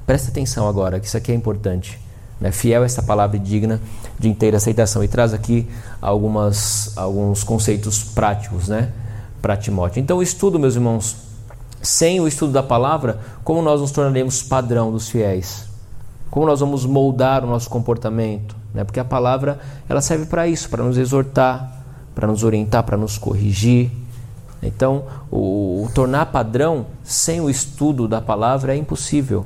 presta atenção agora, que isso aqui é importante. Né? Fiel essa palavra digna de inteira aceitação. E traz aqui algumas, alguns conceitos práticos né? para Timóteo. Então, estudo, meus irmãos, sem o estudo da palavra, como nós nos tornaremos padrão dos fiéis? Como nós vamos moldar o nosso comportamento? Né? Porque a palavra ela serve para isso, para nos exortar, para nos orientar, para nos corrigir. Então, o, o, tornar padrão sem o estudo da palavra é impossível.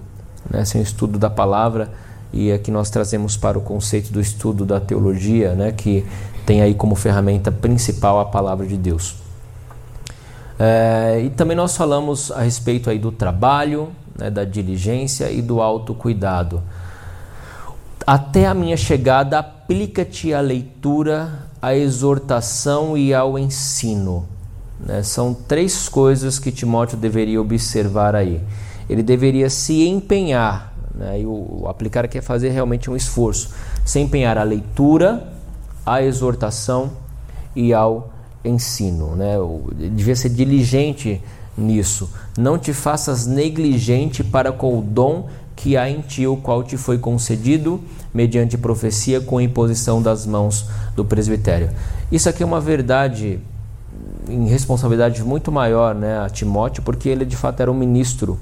Né? Sem o estudo da palavra, e aqui nós trazemos para o conceito do estudo da teologia, né? que tem aí como ferramenta principal a palavra de Deus. É, e também nós falamos a respeito aí do trabalho, né, da diligência e do autocuidado. Até a minha chegada, aplica-te à leitura, à exortação e ao ensino. Né? São três coisas que Timóteo deveria observar aí. Ele deveria se empenhar, né? e o, o aplicar aqui é fazer realmente um esforço, se empenhar à leitura, à exortação e ao ensino. Né? Devia ser diligente nisso. Não te faças negligente para com o dom que há em ti, o qual te foi concedido mediante profecia com imposição das mãos do presbitério. Isso aqui é uma verdade em responsabilidade muito maior né, a Timóteo, porque ele de fato era um ministro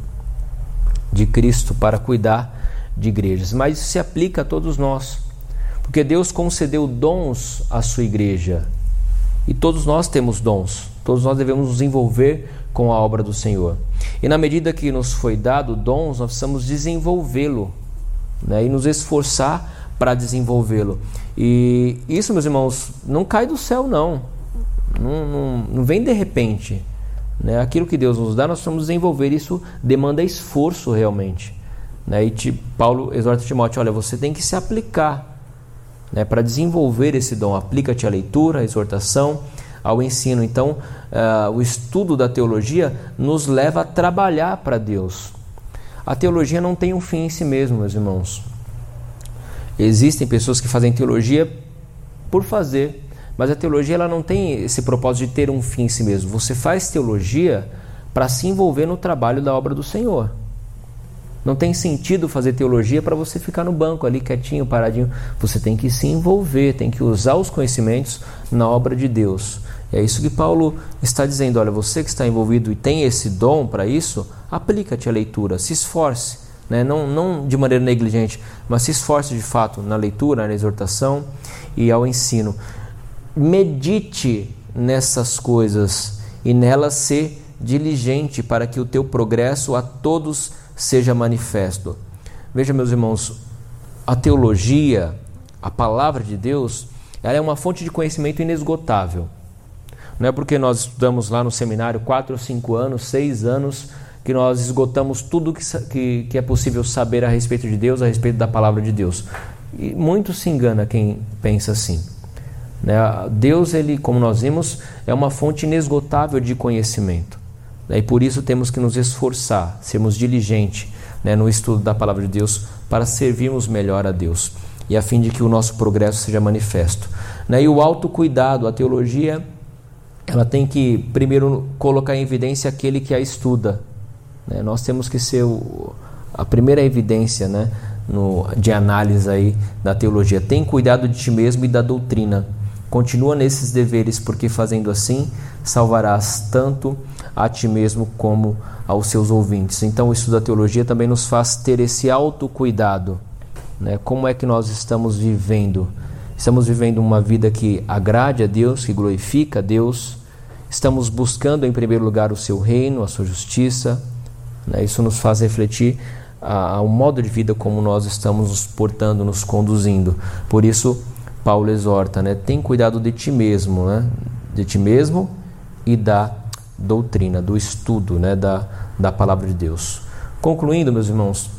de Cristo para cuidar de igrejas. Mas isso se aplica a todos nós, porque Deus concedeu dons à sua igreja e todos nós temos dons, todos nós devemos nos envolver com a obra do Senhor. E na medida que nos foi dado dons, nós precisamos desenvolvê-lo né, e nos esforçar para desenvolvê-lo. E isso, meus irmãos, não cai do céu, não. Não, não, não vem de repente. Né? Aquilo que Deus nos dá, nós precisamos desenvolver. Isso demanda esforço realmente. Né? E Paulo exorta Timóteo: olha, você tem que se aplicar né, para desenvolver esse dom. Aplica-te à leitura, à exortação, ao ensino. Então, uh, o estudo da teologia nos leva a trabalhar para Deus. A teologia não tem um fim em si mesmo, meus irmãos. Existem pessoas que fazem teologia por fazer, mas a teologia ela não tem esse propósito de ter um fim em si mesmo. Você faz teologia para se envolver no trabalho da obra do Senhor. Não tem sentido fazer teologia para você ficar no banco ali quietinho, paradinho. Você tem que se envolver, tem que usar os conhecimentos na obra de Deus. É isso que Paulo está dizendo. Olha, você que está envolvido e tem esse dom para isso, aplica-te à leitura, se esforce. Né? Não, não de maneira negligente, mas se esforce de fato na leitura, na exortação e ao ensino. Medite nessas coisas e nelas ser diligente para que o teu progresso a todos seja manifesto. Veja, meus irmãos, a teologia, a palavra de Deus, ela é uma fonte de conhecimento inesgotável. Não é porque nós estudamos lá no seminário quatro ou cinco anos, seis anos, que nós esgotamos tudo que, que, que é possível saber a respeito de Deus, a respeito da palavra de Deus. E muito se engana quem pensa assim. Né? Deus, ele, como nós vimos, é uma fonte inesgotável de conhecimento. Né? E por isso temos que nos esforçar, sermos diligentes né, no estudo da palavra de Deus para servirmos melhor a Deus e a fim de que o nosso progresso seja manifesto. Né? E o autocuidado, a teologia, ela tem que primeiro colocar em evidência aquele que a estuda. Né? Nós temos que ser o, a primeira evidência né, no, de análise aí da teologia. Tem cuidado de ti mesmo e da doutrina. Continua nesses deveres, porque fazendo assim salvarás tanto a ti mesmo como aos seus ouvintes. Então, o estudo da teologia também nos faz ter esse autocuidado. Né? Como é que nós estamos vivendo? Estamos vivendo uma vida que agrade a Deus, que glorifica a Deus. Estamos buscando, em primeiro lugar, o seu reino, a sua justiça. Né? Isso nos faz refletir ao modo de vida como nós estamos nos portando, nos conduzindo. Por isso, Paulo exorta, né? Tem cuidado de ti mesmo, né? De ti mesmo e da doutrina, do estudo né, da, da palavra de Deus. Concluindo, meus irmãos,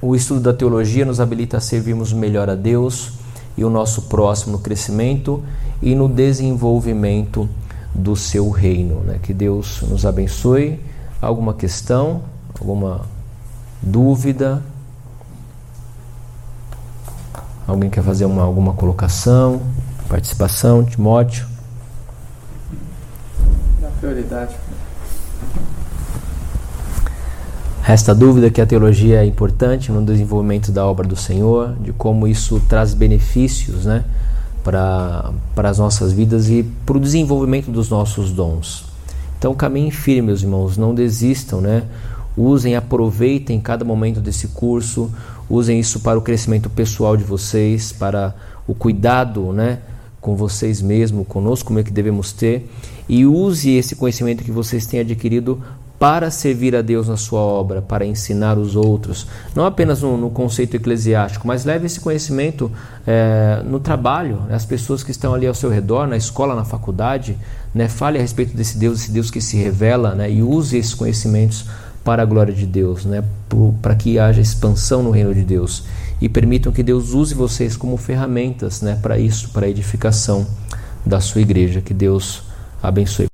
o estudo da teologia nos habilita a servirmos melhor a Deus e o nosso próximo no crescimento e no desenvolvimento do seu reino. Né? Que Deus nos abençoe. Alguma questão? Alguma dúvida? Alguém quer fazer uma, alguma colocação? Participação? Timóteo? prioridade. Resta dúvida que a teologia é importante no desenvolvimento da obra do Senhor, de como isso traz benefícios né, para as nossas vidas e para o desenvolvimento dos nossos dons. Então caminhem firme, meus irmãos, não desistam, né? Usem, aproveitem cada momento desse curso, usem isso para o crescimento pessoal de vocês, para o cuidado, né, com vocês mesmos, conosco, como é que devemos ter, e use esse conhecimento que vocês têm adquirido para servir a Deus na sua obra, para ensinar os outros, não apenas no, no conceito eclesiástico, mas leve esse conhecimento é, no trabalho, né? as pessoas que estão ali ao seu redor, na escola, na faculdade, né? fale a respeito desse Deus, esse Deus que se revela, né? e use esses conhecimentos para a glória de Deus, né? para que haja expansão no reino de Deus e permitam que Deus use vocês como ferramentas né? para isso, para a edificação da sua igreja. Que Deus abençoe.